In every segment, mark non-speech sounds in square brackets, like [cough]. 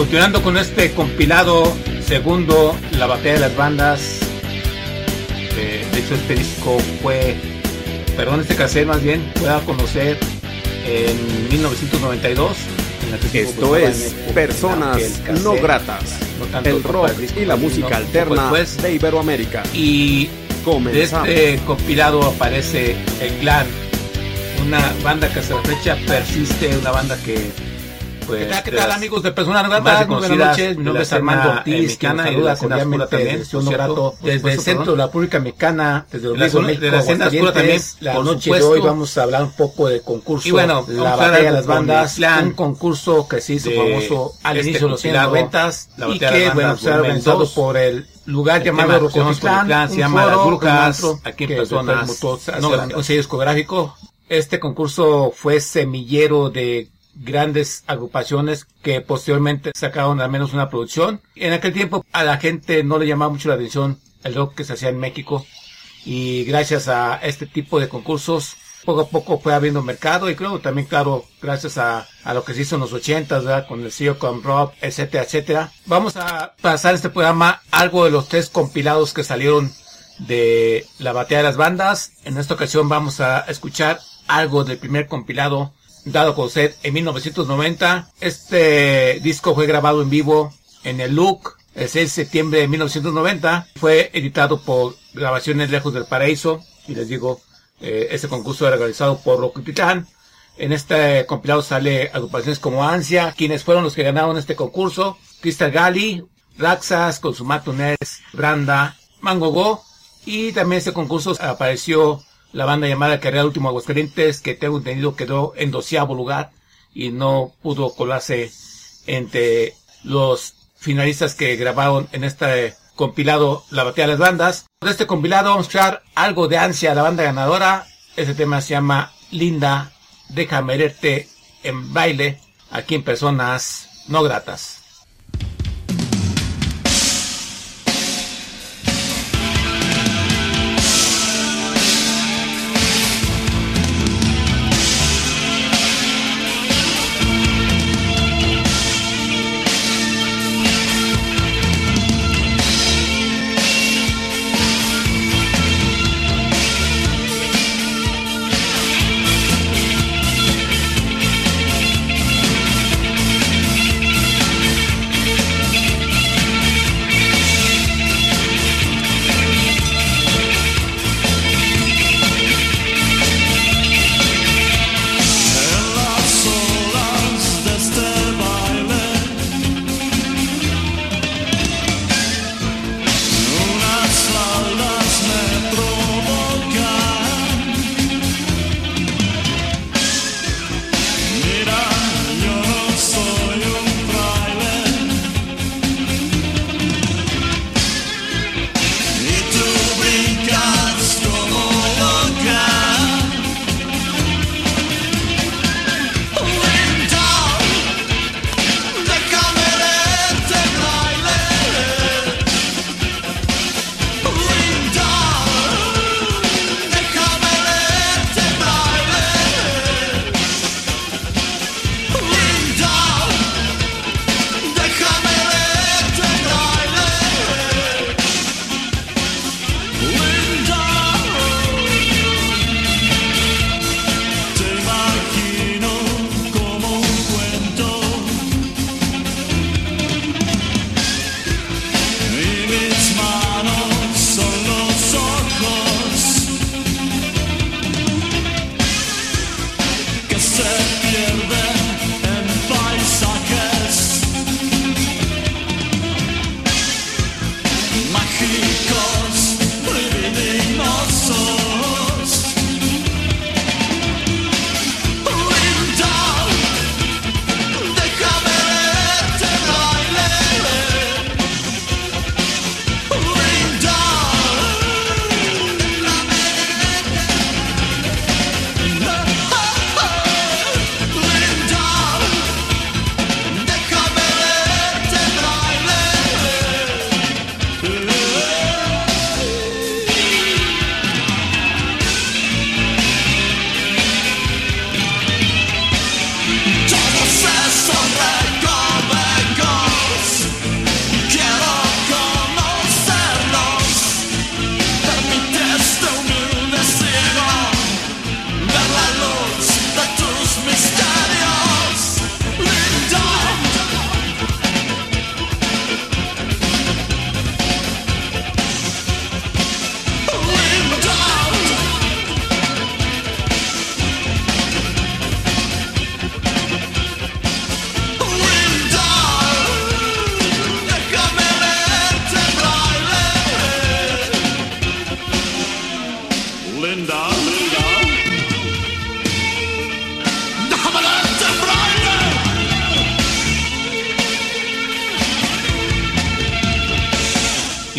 Continuando con este compilado segundo, La Batalla de las Bandas. eh, de hecho, este disco fue, perdón, este cassette más bien, fue a conocer en 1992. en estuvo, Esto pues, es Personas No Gratas. no El rock disco, y la música alterna después. de Iberoamérica. Y de Comenzamos. este compilado aparece el clan, una banda que hasta la fecha persiste, una banda que pues, ¿Qué tal, qué amigos de? Muy reconocidas buenas noches. Mi nombre es Armando Ortiz, mexicana nos saluda cordialmente desde un grato, desde el desde centro de la República Mexicana, desde zona- México, de la oscura también, La noche de hoy vamos a hablar un poco de concurso. Y bueno, la batalla de las bandas, el un concurso que se hizo famoso al este inicio de los compilado, 90 la y que bueno, bandas se ha volumen organizado 2. por el lugar El llamado que el Rocotitlán, se llama Las Brujas, aquí en que personas no sello discográfico. Este concurso fue semillero de grandes agrupaciones que posteriormente sacaron al menos una producción. En aquel tiempo a la gente no le llamaba mucho la atención el rock que se hacía en México y gracias a este tipo de concursos poco a poco fue habiendo mercado y creo también claro gracias a, a lo que se hizo en los 80 ¿verdad? con el CEO con Rob etcétera etcétera vamos a pasar este programa algo de los tres compilados que salieron de la batalla de las bandas en esta ocasión vamos a escuchar algo del primer compilado dado a conocer en 1990 este disco fue grabado en vivo en el Look el 6 de septiembre de 1990 fue editado por Grabaciones Lejos del Paraíso. Y les digo eh, este concurso era realizado por Rocotitlán en este compilado sale agrupaciones como Ansia quienes fueron los que ganaron este concurso. Crystal Gali Raxas Consumato Ness Branda Mango Go. Y también este concurso apareció la banda llamada Carrera Último Aguascalientes, que tengo entendido quedó en doceavo lugar y no pudo colarse entre los finalistas que grabaron en este compilado La Batalla de las Bandas. De este compilado vamos a escuchar algo de ansia, la banda ganadora. Ese tema se llama Linda, déjame verte en baile, aquí en Personas No Gratas.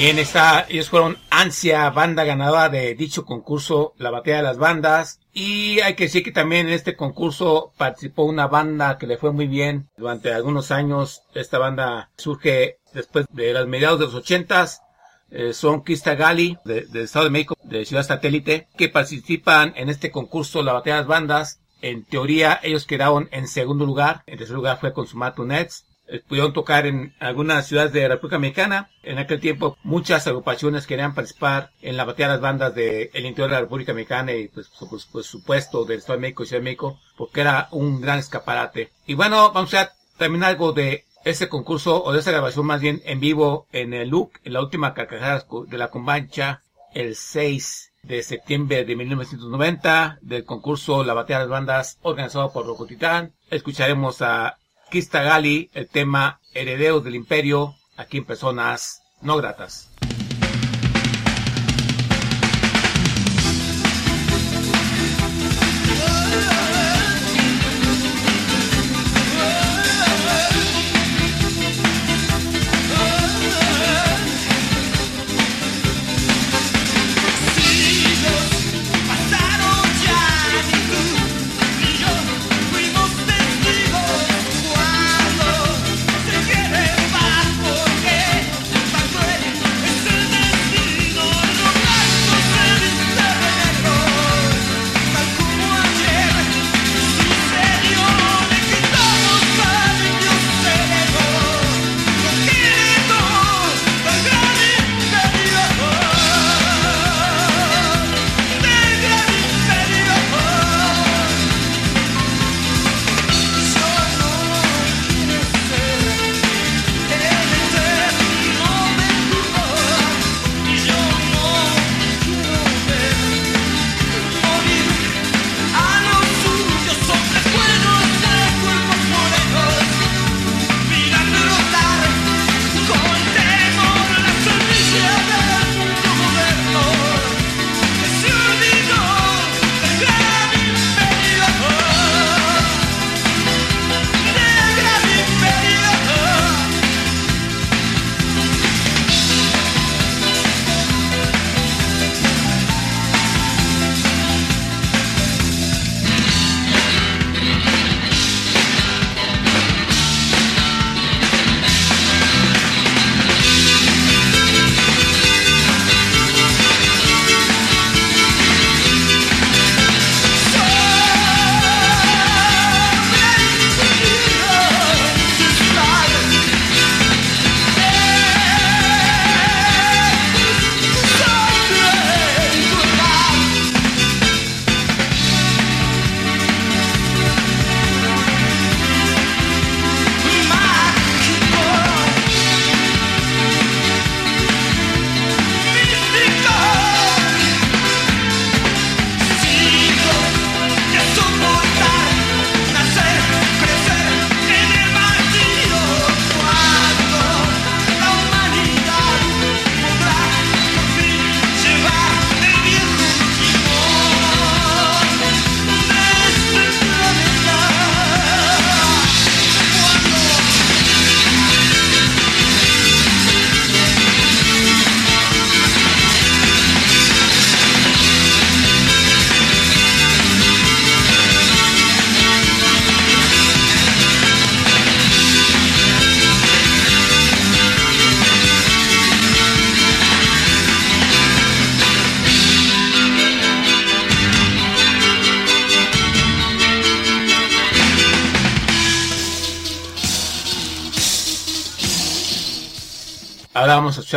Está, ellos fueron Ansia, banda ganadora de dicho concurso, la batalla de las bandas. Y hay que decir que también en este concurso participó una banda que le fue muy bien durante algunos años. Esta banda surge después de los mediados de los ochentas. Eh, son Gali, de, del Estado de México, de Ciudad Satélite, que participan en este concurso, la batalla de las bandas. En teoría, ellos quedaron en segundo lugar. En tercer lugar fue Consumato Nets. Eh, pudieron tocar en algunas ciudades de República Mexicana. En aquel tiempo muchas agrupaciones querían participar en la batalla de las bandas del interior de la República Mexicana y pues, pues, por supuesto del Estado de México y Ciudad de México porque era un gran escaparate. Y bueno, vamos a terminar algo de ese concurso o de esa grabación más bien en vivo en el look, en la última carcajada de la Combancha el 6 de septiembre de 1990 del concurso La Batalla de las Bandas organizado por Rocotitán. Escucharemos a Kista Gali, el tema Herederos del Imperio, aquí en Personas No Gratas.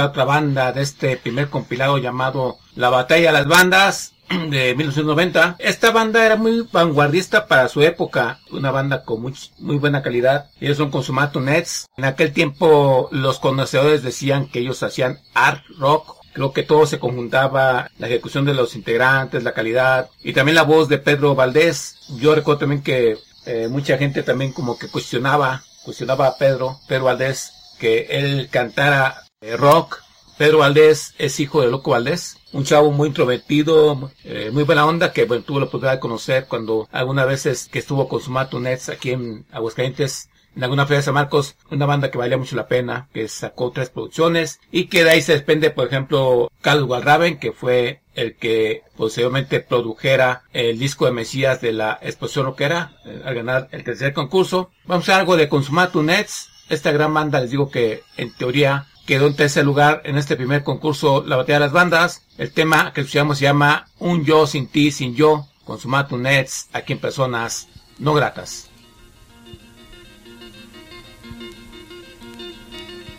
Otra banda de este primer compilado llamado La Batalla de las Bandas [clears throat] de 1990. Esta banda era muy vanguardista para su época, una banda con muy, muy buena calidad. Ellos son Consumato Nets. En aquel tiempo los conocedores decían que ellos hacían art rock. Creo que todo se conjuntaba, la ejecución de los integrantes, la calidad y también la voz de Pedro Valdés. Yo recuerdo también que eh, mucha gente también como que cuestionaba, cuestionaba a Pedro, Pedro Valdés, que él cantara eh, rock. Pedro Valdés es hijo de Loco Valdés, un chavo muy introvertido, eh, muy buena onda, que bueno, tuvo la oportunidad de conocer cuando algunas veces que estuvo con su Nets aquí en Aguascalientes, en alguna feria de San Marcos, una banda que valía mucho la pena, que sacó tres producciones y que de ahí se desprende, por ejemplo, Carlos Walraven, que fue el que posteriormente produjera el disco de Mesías de la exposición rockera eh, al ganar el tercer concurso. Vamos a algo de Consumatu Nets. Esta gran banda, les digo que en teoría quedó en tercer lugar en este primer concurso La Batalla de las Bandas. El tema que escuchamos se llama Un Yo Sin Ti, Sin Yo, Consumatu Nets, aquí en personas no gratas.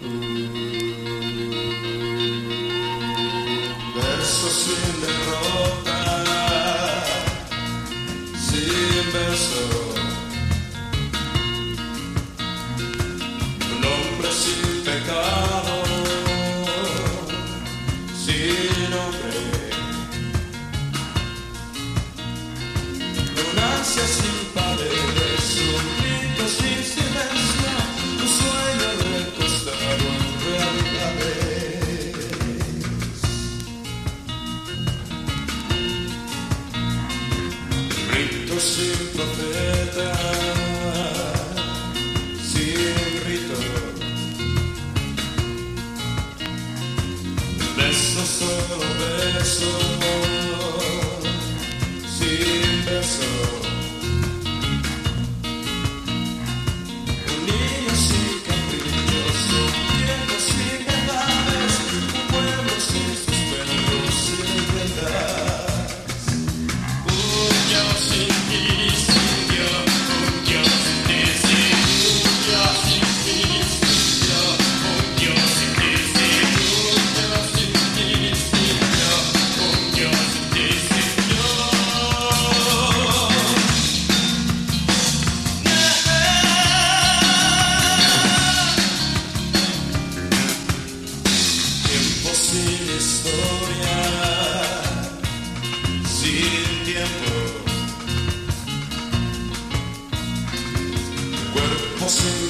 Verso first. Historia, sin tiempo. Cuerpo sin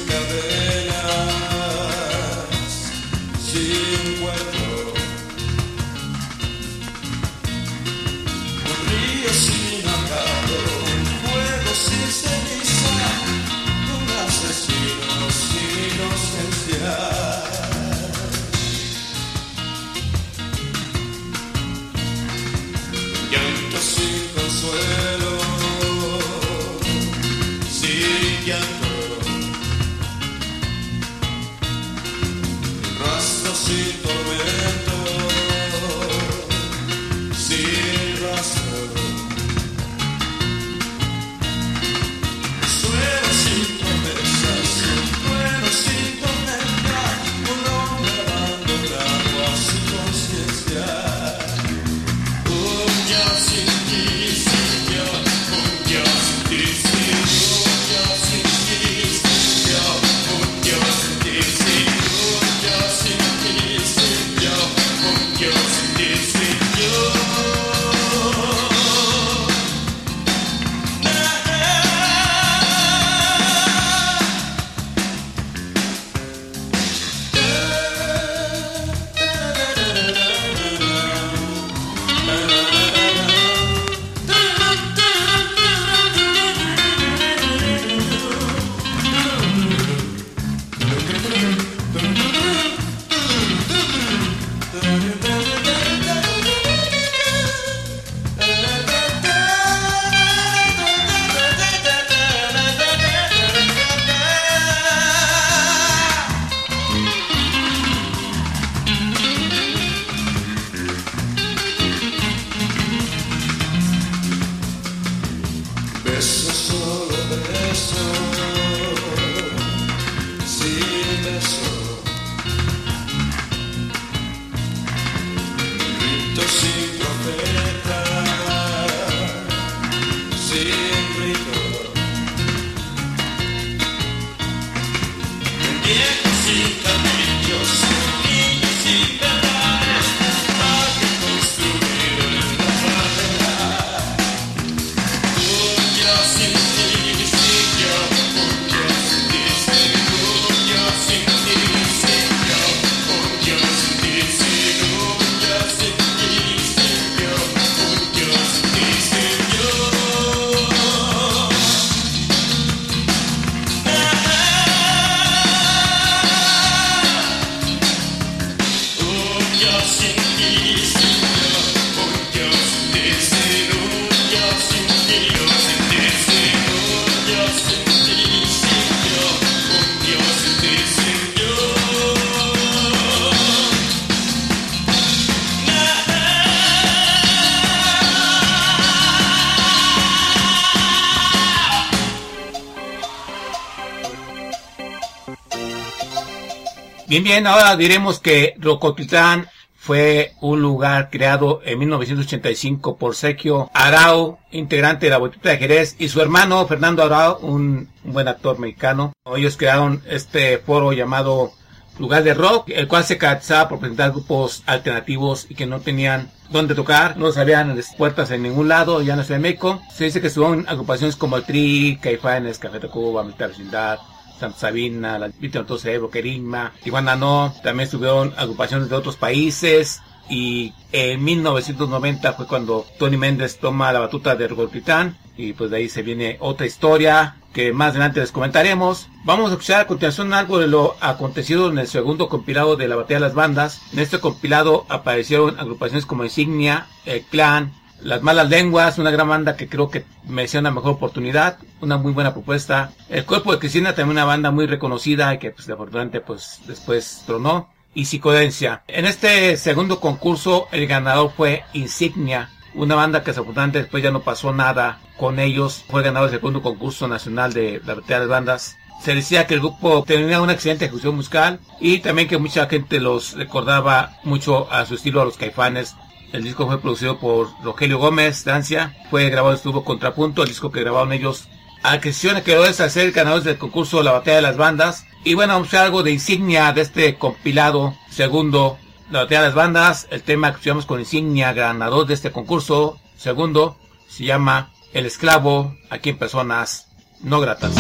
Bien, bien, ahora diremos que Rocotitlán fue un lugar creado en 1985 por Sergio Arau, integrante de la Botita de Jerez, y su hermano Fernando Arau, un, buen actor mexicano. Ellos crearon este foro llamado Lugar de Rock, el cual se caracterizaba por presentar grupos alternativos y que no tenían dónde tocar, no sabían las puertas en ningún lado, ya no de México. Se dice que estuvieron agrupaciones como el Tri, Caifanes, Café Tacuba, Militar Vecindad, Santa Sabina, la Víctor Cerebro, Querigma, Tijuana No, también estuvieron agrupaciones de otros países y en 1990 fue cuando Tony Méndez toma la batuta de Titán y pues de ahí se viene otra historia que más adelante les comentaremos. Vamos a escuchar a continuación algo de lo acontecido en el segundo compilado de la batalla de las bandas. En este compilado aparecieron agrupaciones como Insignia, El Clan, Las Malas Lenguas, una gran banda que creo que merecía una mejor oportunidad, una muy buena propuesta. El Cuerpo de Cristina también una banda muy reconocida y que pues afortunadamente pues después tronó y Psicodencia. En este segundo concurso el ganador fue Insignia, una banda que desafortunadamente después ya no pasó nada con ellos. Fue ganador del segundo concurso nacional de la batalla de bandas. Se decía que el grupo tenía una excelente ejecución musical y también que mucha gente los recordaba mucho a su estilo a los caifanes. El disco fue producido por Rogelio Gómez, Francia. Fue grabado, estuvo contrapunto, el disco que grabaron ellos. Adquisición quedó es hacer ganadores del concurso La Batalla de las Bandas. Y bueno, vamos a algo de insignia de este compilado segundo, la batalla de las bandas. El tema que estudiamos con insignia ganador de este concurso segundo se llama El esclavo aquí en personas no gratas.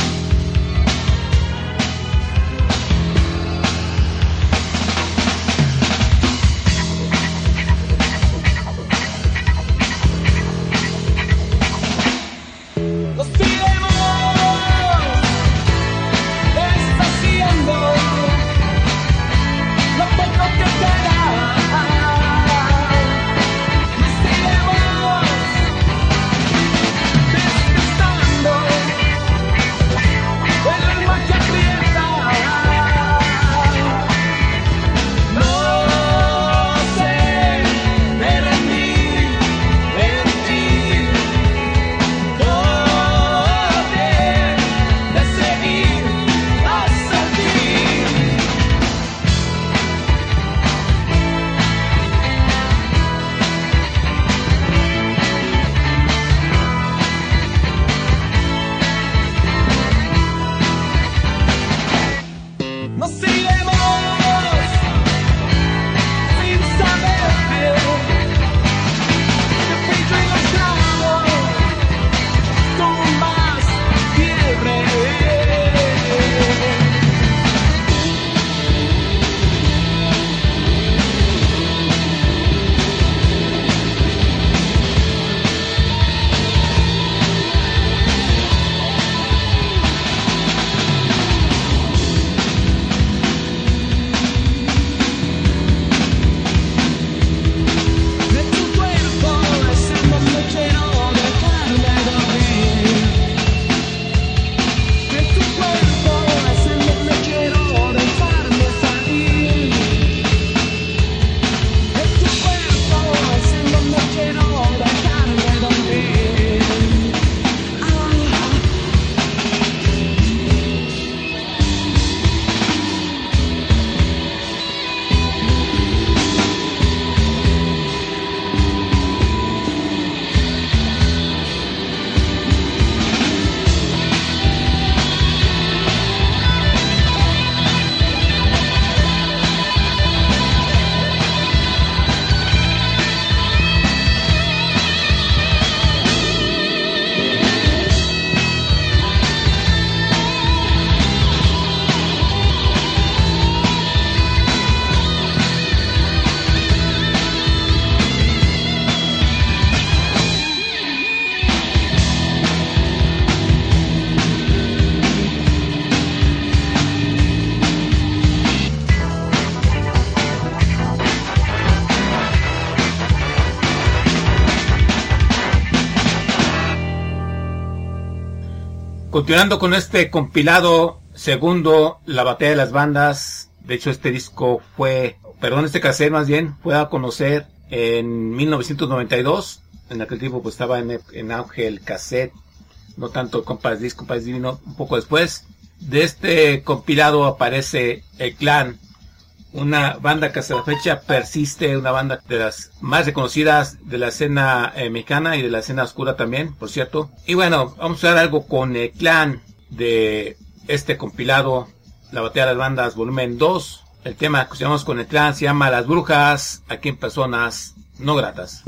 Continuando con este compilado segundo, La Batalla de las Bandas. De hecho, este disco fue, perdón, este cassette más bien, fue a conocer en 1992. En aquel tiempo pues estaba en, en cassette, no tanto el Compass Disc, Compass Divino, un poco después. De este compilado aparece el clan, una banda que hasta la fecha persiste, una banda de las más reconocidas de la escena eh, mexicana y de la escena oscura también, por cierto. Y bueno, vamos a ver algo con el clan de este compilado, La Batalla de las Bandas, volumen 2. El tema que escuchamos con el clan se llama Las Brujas, aquí en personas no gratas.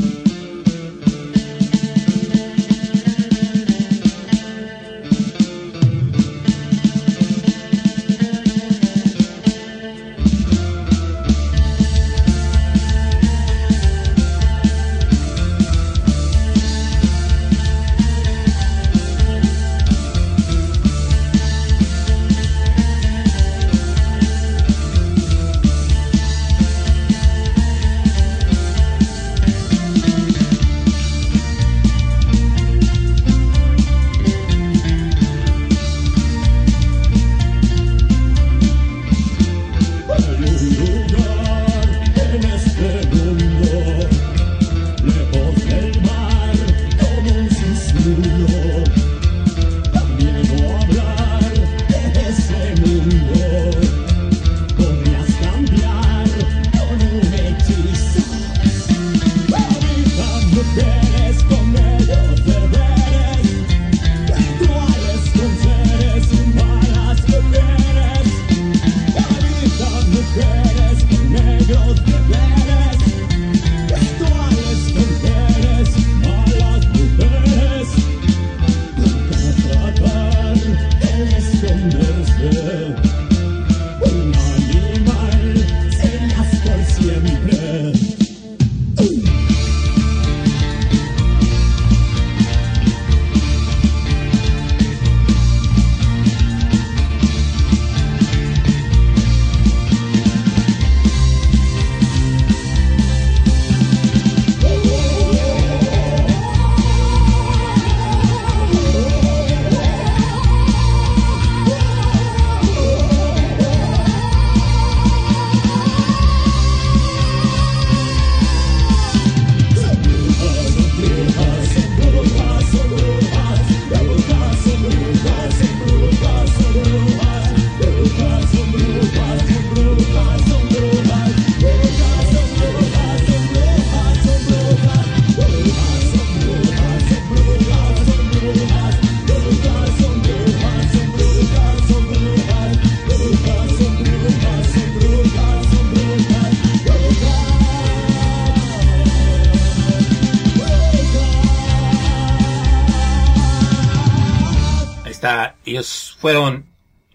Fueron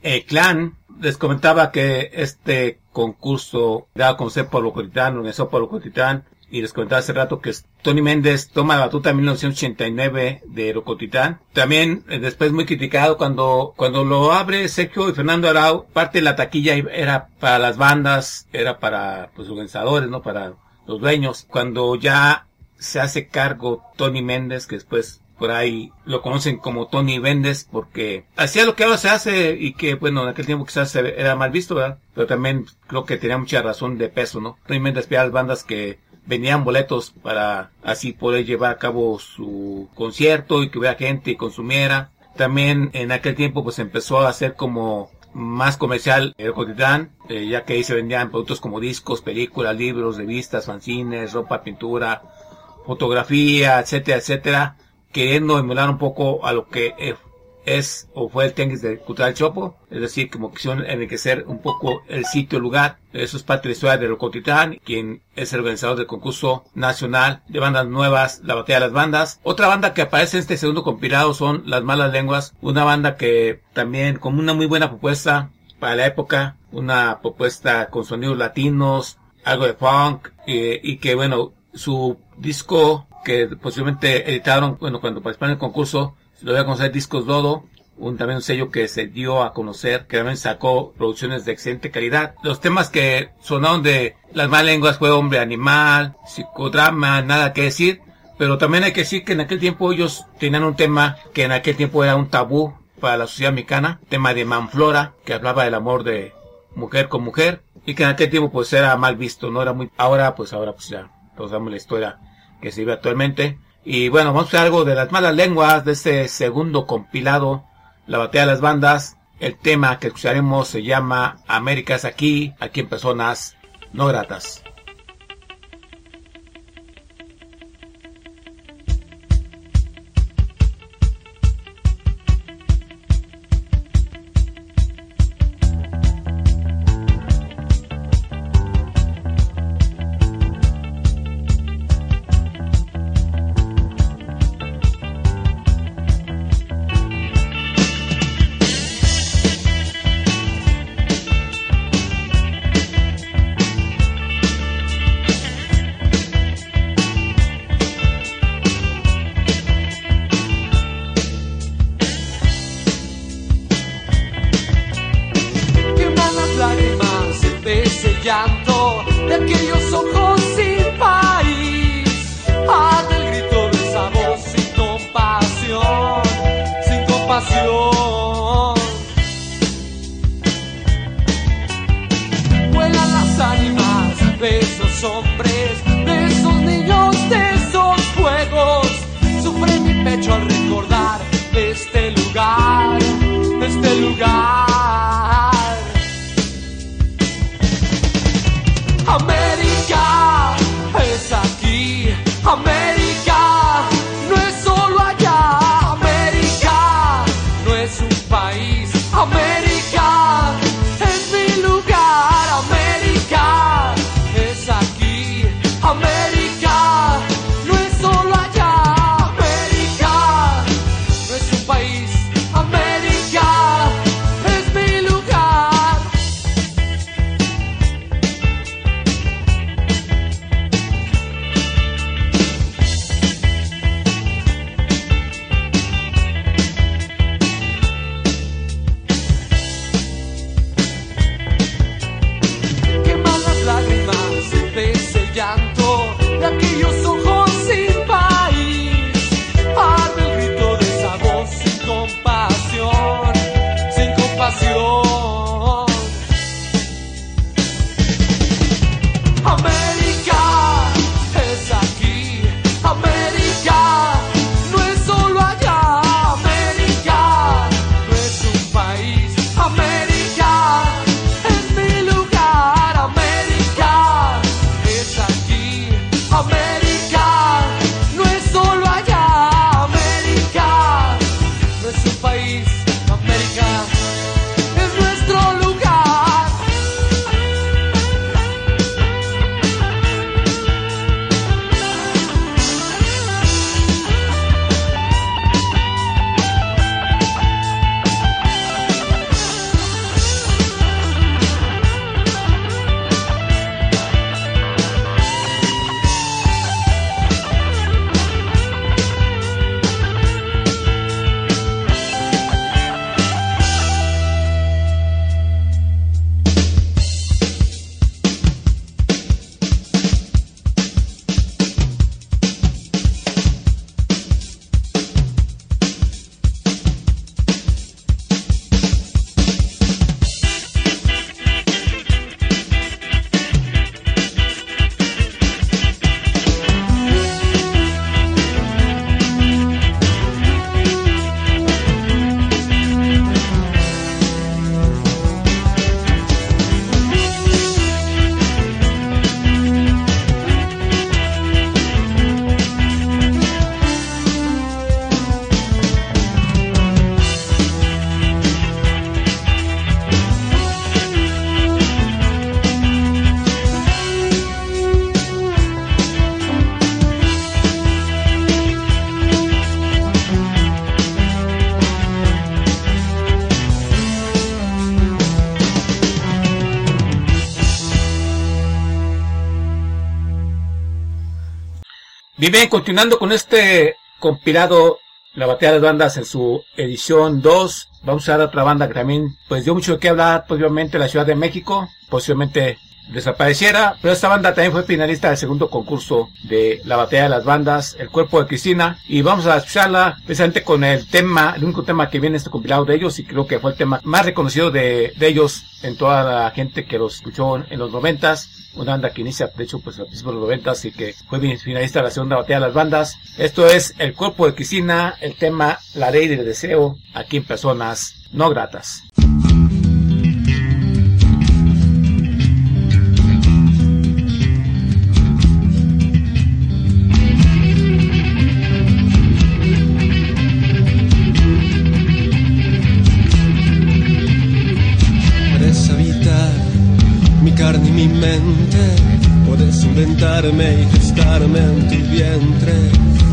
el clan. Les comentaba que este concurso dado a conocer por Locotitán, organizado por Locotitán, y les comentaba hace rato que Tony Méndez toma la batuta en 1989 de Rocotitán. También eh, después muy criticado cuando, cuando lo abre Sergio y Fernando Arau, parte de la taquilla era para las bandas, era para pues, los organizadores, ¿no? Para los dueños. Cuando ya se hace cargo Tony Méndez, que después por ahí lo conocen como Tony Vendes porque hacía lo que ahora se hace y que bueno en aquel tiempo quizás era mal visto ¿verdad? pero también creo que tenía mucha razón de peso no Tony Vendes veía las bandas que venían boletos para así poder llevar a cabo su concierto y que hubiera gente y consumiera. También en aquel tiempo pues empezó a hacer como más comercial el Cotitán, eh, ya que ahí se vendían productos como discos, películas, libros, revistas, fanzines, ropa, pintura, fotografía, etcétera, etcétera queriendo emular un poco a lo que es o fue el Tenguis de Cultural Chopo, es decir, como quisieron enriquecer un poco el sitio, lugar. Eso es parte de la historia de Rocotitán, quien es el organizador del concurso nacional de bandas nuevas, la batalla de las bandas. Otra banda que aparece en este segundo compilado son Las Malas Lenguas, una banda que también con una muy buena propuesta para la época, una propuesta con sonidos latinos, algo de funk, eh, y que bueno, su disco que posiblemente editaron, bueno, cuando participaron en el concurso, lo voy a conocer Discos Dodo, un también un sello que se dio a conocer, que también sacó producciones de excelente calidad. Los temas que sonaron de las malas lenguas fue Hombre Animal, Psicodrama, nada que decir, pero también hay que decir que en aquel tiempo ellos tenían un tema que en aquel tiempo era un tabú para la sociedad mexicana, tema de Manflora, que hablaba del amor de mujer con mujer, y que en aquel tiempo pues era mal visto, no era muy, ahora pues ahora pues ya, todos damos la historia que se vive actualmente. Y bueno, vamos a ver algo de las malas lenguas de este segundo compilado, La Batalla de las Bandas. El tema que escucharemos se llama Américas aquí, aquí en personas no gratas. Bien, continuando con este compilado La Batalla de las Bandas en su edición 2, vamos a dar otra banda que también pues dio mucho de qué hablar, posiblemente la Ciudad de México, posiblemente desapareciera, pero esta banda también fue finalista del segundo concurso de la batalla de las bandas, El cuerpo de Cristina, y vamos a escucharla precisamente con el tema, el único tema que viene en este compilado de ellos, y creo que fue el tema más reconocido de, de ellos en toda la gente que los escuchó en los noventas, una banda que inicia, de hecho, pues a principios de los noventas y que fue finalista de la segunda batalla de las bandas. Esto es El cuerpo de Cristina, el tema La ley del deseo, aquí en personas no gratas. y buscarme en tu vientre.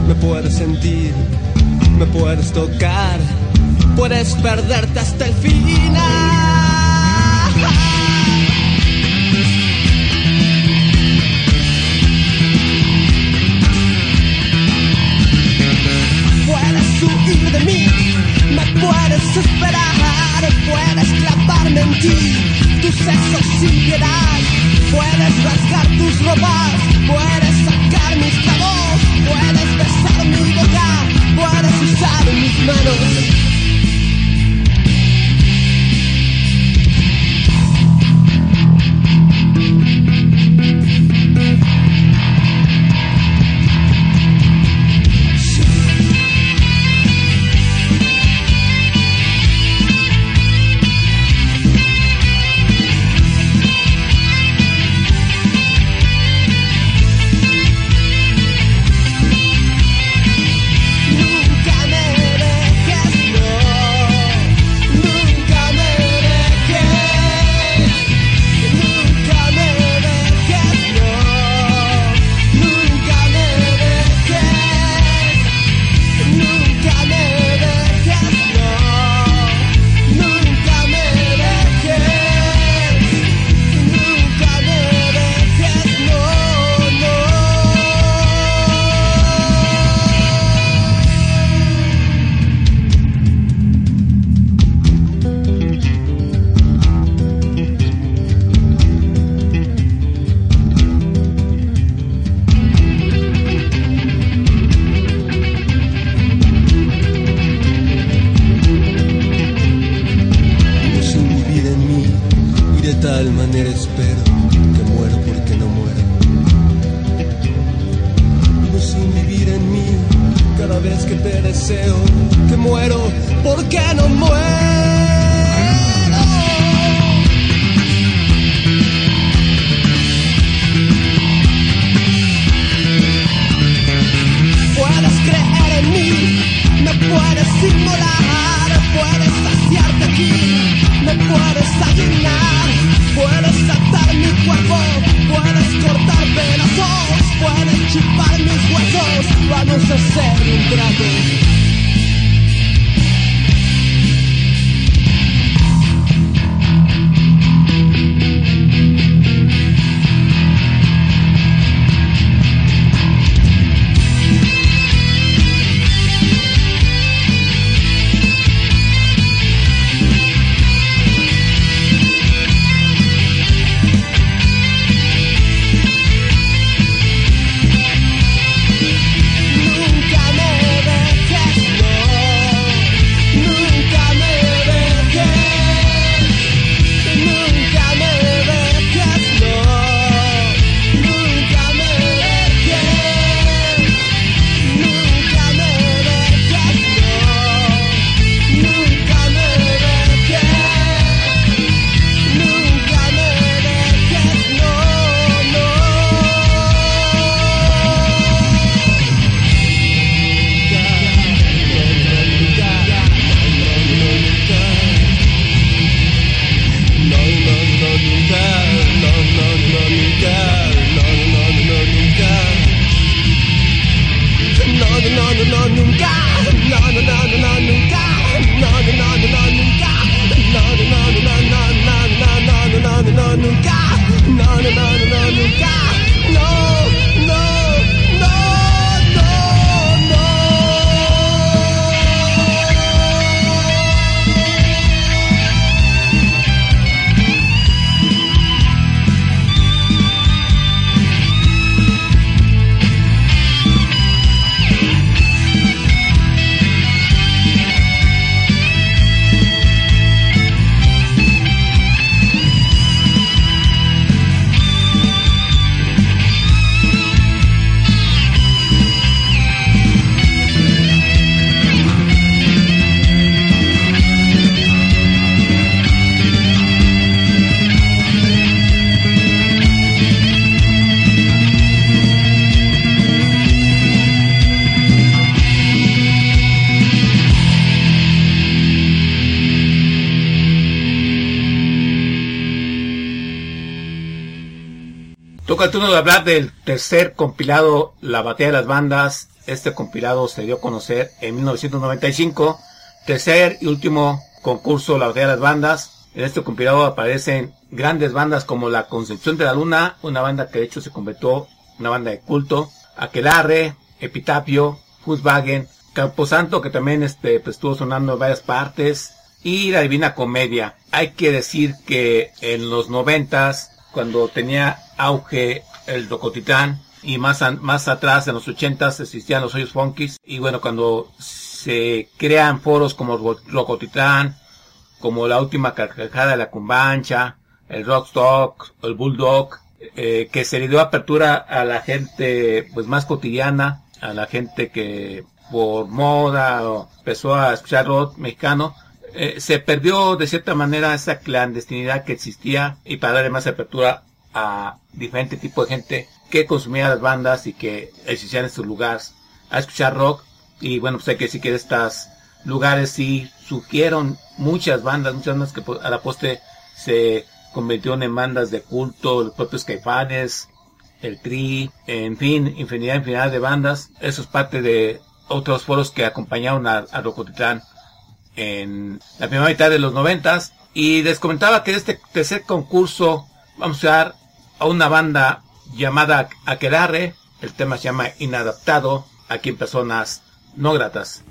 Me puedes sentir, me puedes tocar, puedes perderte hasta el fin. Hablar del tercer compilado La Batalla de las Bandas. Este compilado se dio a conocer en 1995. Tercer y último concurso La Batalla de las Bandas. En este compilado aparecen grandes bandas como La Concepción de la Luna, una banda que de hecho se convirtió una banda de culto. Aquelarre, Epitapio, Volkswagen, Camposanto que también este, pues, estuvo sonando en varias partes. Y La Divina Comedia. Hay que decir que en los noventas, cuando tenía auge el Rocotitán, y más, a- más atrás, en los ochentas, existían los hoyos funkies. Y bueno, cuando se crean foros como Ro- Rocotitán, como la última carcajada de la cumbancha, el rockstock, el bulldog, eh, que se le dio apertura a la gente pues más cotidiana, a la gente que por moda o empezó a escuchar rock mexicano, eh, se perdió de cierta manera esa clandestinidad que existía y para darle más apertura a diferente tipo de gente que consumía las bandas y que existían en sus lugares a escuchar rock. Y bueno pues hay que decir que de estos lugares sí surgieron muchas bandas muchas bandas que a la postre se convirtieron en bandas de culto los propios caifanes el tri en fin infinidad infinidad de bandas. Eso es parte de otros foros que acompañaron a, a Rocotitlán en la primera mitad de los noventas. Y les comentaba que este tercer concurso vamos a dar a una banda llamada Aquelarre, el tema se llama Inadaptado, aquí en personas no gratas.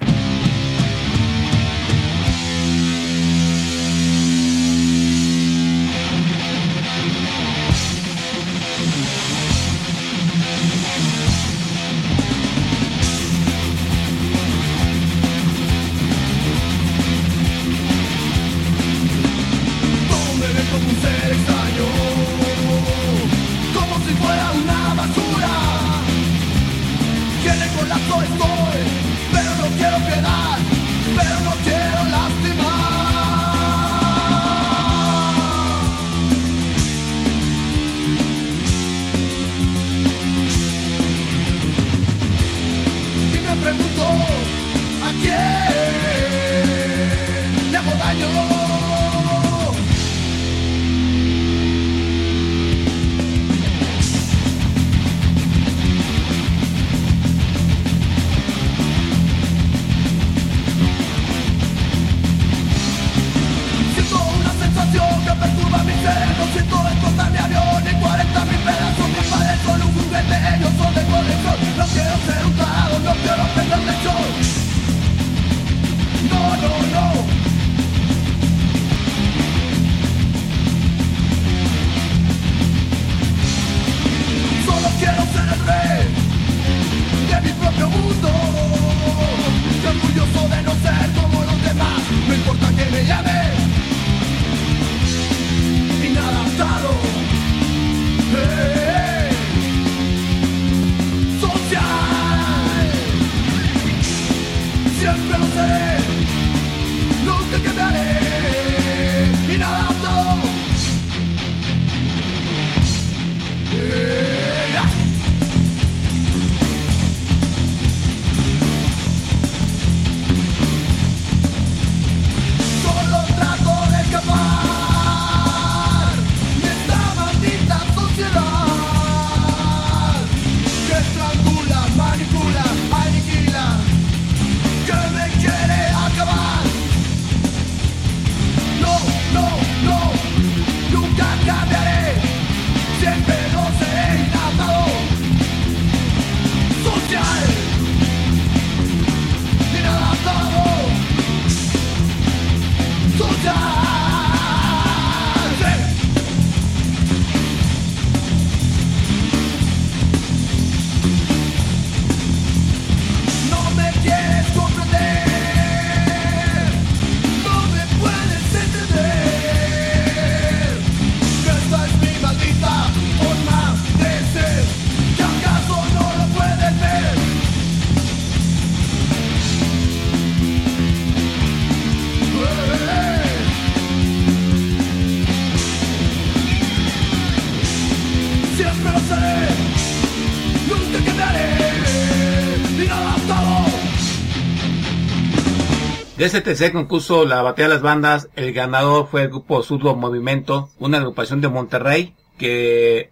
Ese tercer concurso, la batalla de las bandas, el ganador fue el grupo Surdo Movimiento, una agrupación de Monterrey que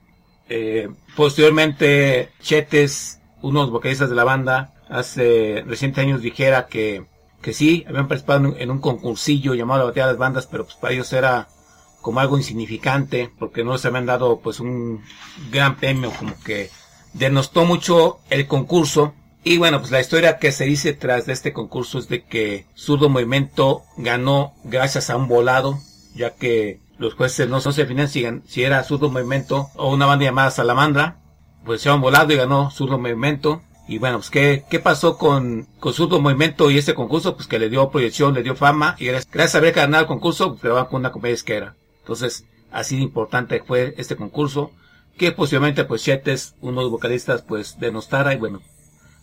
Eh, posteriormente, Chetes, uno de los vocalistas de la banda, hace recientes años dijera que, que sí, habían participado en, en un concursillo llamado la Batalla de las Bandas, pero pues para ellos era como algo insignificante, porque no se habían dado pues un gran premio, como que denostó mucho el concurso. Y bueno, pues la historia que se dice tras de este concurso es de que Zurdo Movimiento ganó gracias a un volado, ya que los jueces no, se financian si era Zurdo Movimiento o una banda llamada Salamandra, pues se han volado y ganó Zurdo Movimiento. Y bueno, pues ¿qué, qué pasó con, con Zurdo Movimiento y este concurso? Pues que le dio proyección, le dio fama y gracias, a haber ganado el concurso, pues van con una compañía disquera. Entonces, así de importante fue este concurso, que posiblemente pues Chetes, uno de los vocalistas, pues denostara y bueno,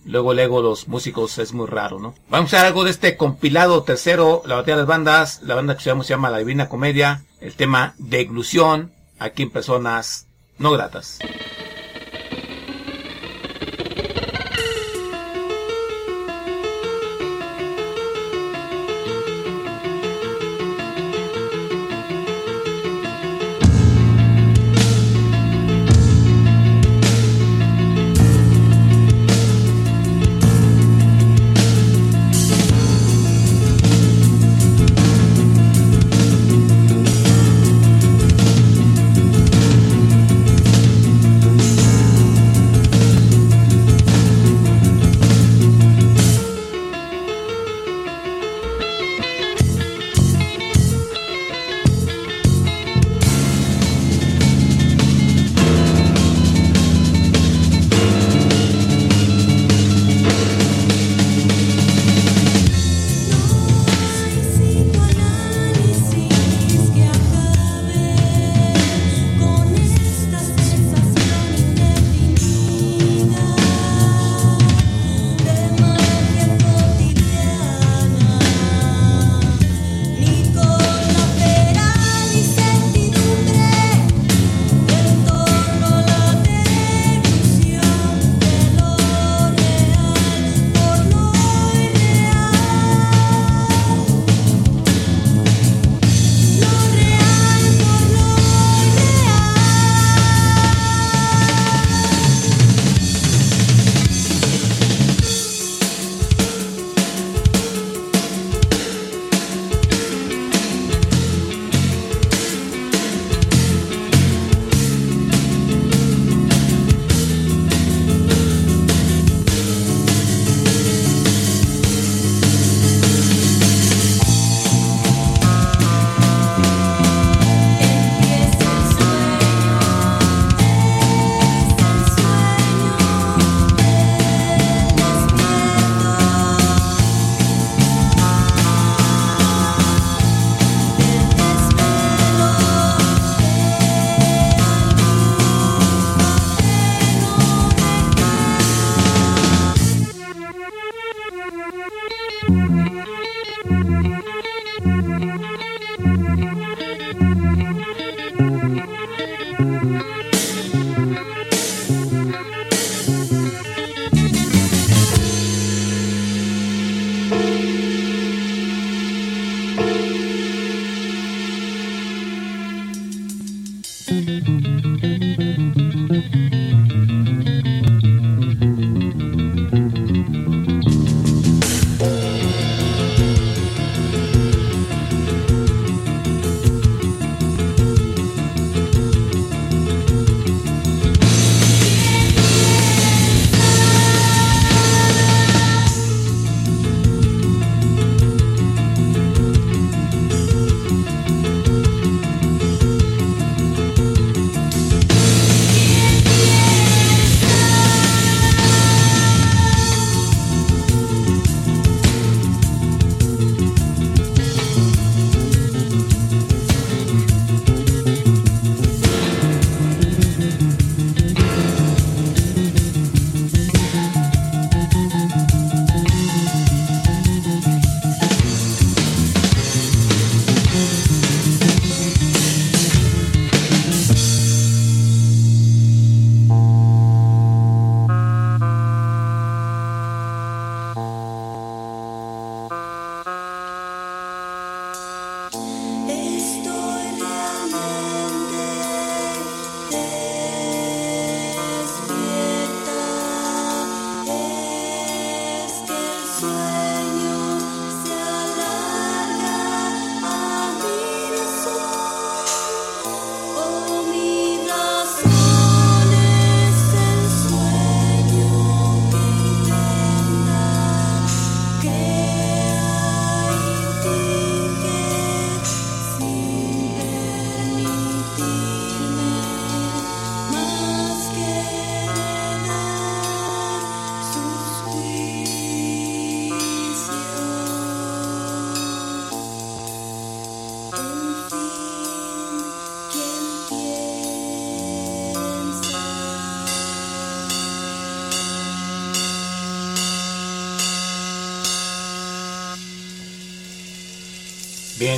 luego luego los músicos es muy raro, ¿no? Vamos a hacer algo de este compilado tercero, la batalla de las bandas, la banda que se llama, La Divina Comedia, el tema deglución, aquí en personas no gratas.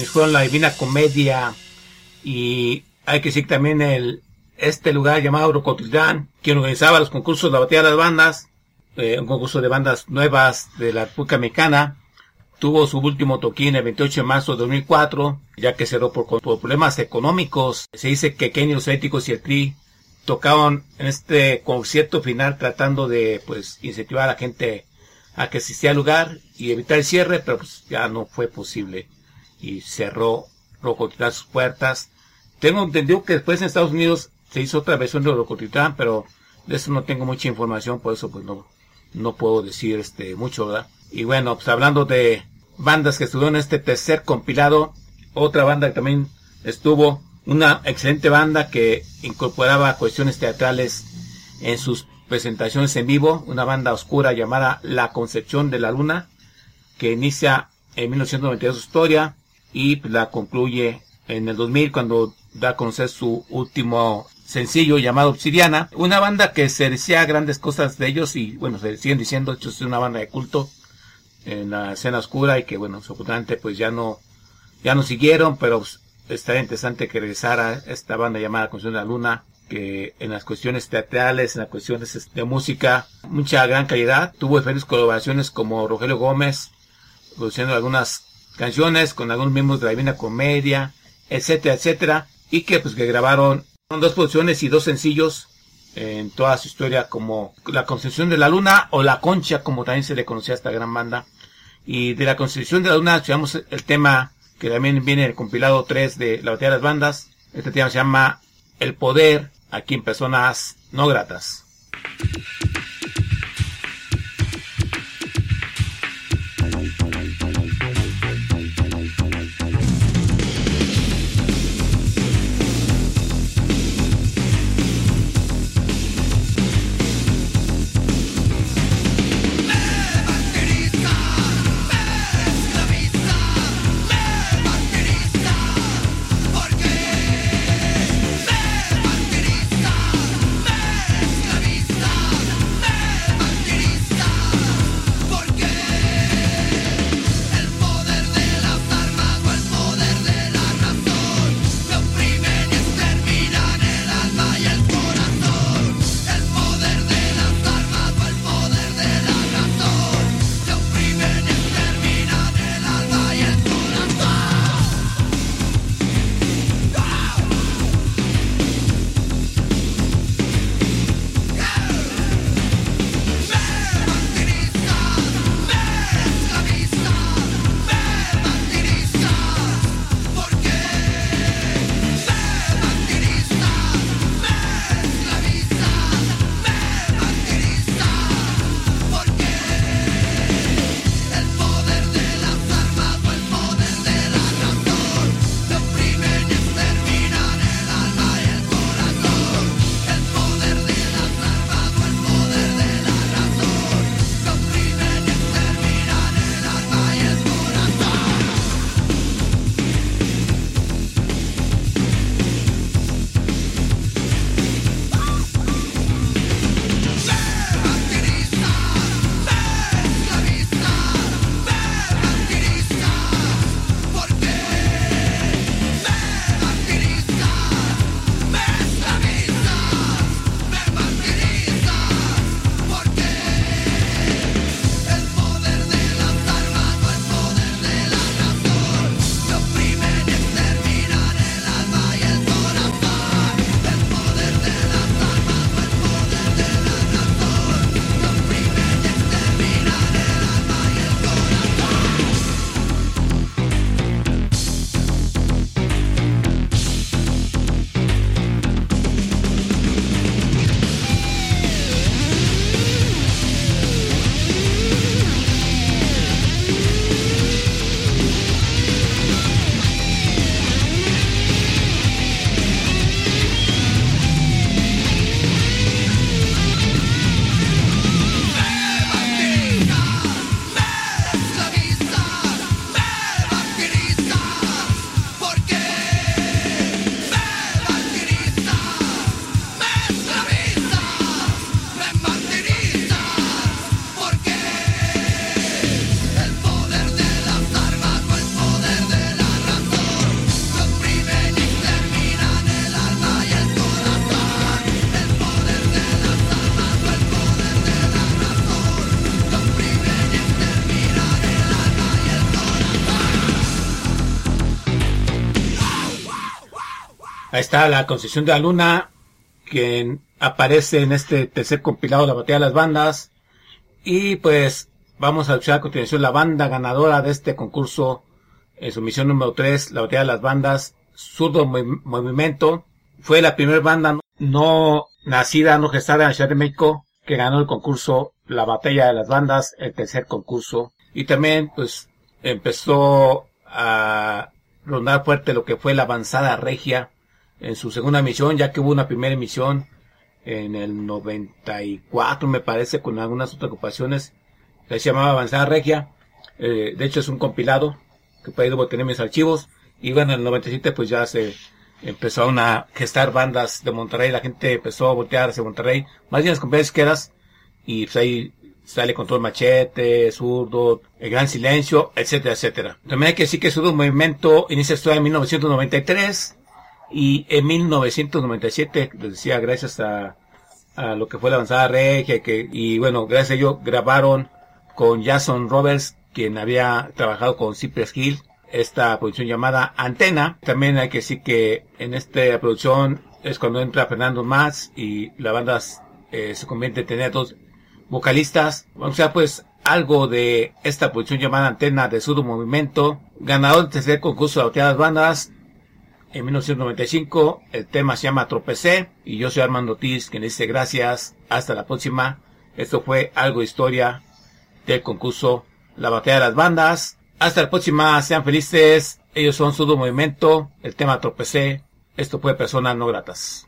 Fueron la Divina Comedia y hay que decir también el este lugar llamado Rocotitlán, quien organizaba los concursos de la batalla de las bandas, eh, un concurso de bandas nuevas de la República Mexicana, tuvo su último toquín el 28 de marzo de 2004, ya que cerró por, problemas económicos. Se dice que Kenny, los éticos y el Tri tocaban en este concierto final tratando de pues incentivar a la gente a que asistiera al lugar y evitar el cierre, pero pues ya no fue posible y cerró Rocotitlán sus puertas. Tengo entendido que después en Estados Unidos se hizo otra versión de Rocotitlán, pero de eso no tengo mucha información, por eso pues no, no puedo decir este mucho, ¿verdad? Y bueno, pues hablando de bandas que estuvieron en este tercer compilado, otra banda que también estuvo, una excelente banda que incorporaba cuestiones teatrales en sus presentaciones en vivo, una banda oscura llamada La Concepción de la Luna, que inicia en 1992 su historia y la concluye en el 2000 cuando da a conocer su último sencillo llamado Obsidiana, una banda que se decía grandes cosas de ellos y bueno, se siguen diciendo, hecho es una banda de culto en la escena oscura y que bueno, supuestamente pues ya no, ya no siguieron, pero pues, estaría interesante que regresara esta banda llamada Concepción de la Luna, que en las cuestiones teatrales, en las cuestiones de música, mucha gran calidad, tuvo diferentes colaboraciones como Rogelio Gómez, produciendo algunas canciones con algunos miembros de la Divina Comedia, etcétera, etcétera, y que pues que grabaron dos producciones y dos sencillos en toda su historia como La Concepción de la Luna o La Concha, como también se le conocía a esta gran banda. Y de La Concepción de la Luna llevamos el tema que también viene en el compilado 3 de La Batalla de las Bandas. Este tema se llama El Poder, aquí en personas no gratas. Está la concesión de la luna, quien aparece en este tercer compilado, la batalla de las bandas. Y pues vamos a escuchar a continuación la banda ganadora de este concurso en su misión número 3, la batalla de las bandas, Zurdo Movi- Movimiento. Fue la primera banda no nacida, no gestada en la Ciudad de México que ganó el concurso La Batalla de las Bandas, el tercer concurso. Y también pues empezó a rondar fuerte lo que fue la avanzada regia en su segunda emisión, ya que hubo una primera emisión en el 94 me parece con algunas otras ocupaciones que se llamaba Avanzada Regia. Eh, de hecho es un compilado que por ahí debo tener mis archivos. Y bueno, en el 97 pues ya se empezaron a gestar bandas de Monterrey, la gente empezó a voltear hacia Monterrey, más bien las compañías izquierdas, y pues ahí sale Control Machete, Zurdo, El Gran Silencio, etcétera, etcétera. También hay que decir que Zurdo Movimiento inicia su en 1993, y en 1997, les decía, gracias a, a lo que fue la avanzada regia, que, y bueno, gracias a ello grabaron con Jason Roberts, quien había trabajado con Cypress Hill, esta producción llamada Antena. También hay que decir que en esta producción es cuando entra Fernando Más y la banda eh, se convierte en tener dos vocalistas. O sea, pues algo de esta producción llamada Antena de Sudo Movimiento. Ganador del tercer concurso de bateadas bandas en 1995. El tema se llama Tropecé y yo soy Armando Ortiz quien dice gracias. Hasta la próxima. Esto fue algo historia del concurso La Batalla de las Bandas. Hasta la próxima, sean felices. Ellos son Sudo Movimiento, el tema Tropecé. Esto fue Personas No Gratas.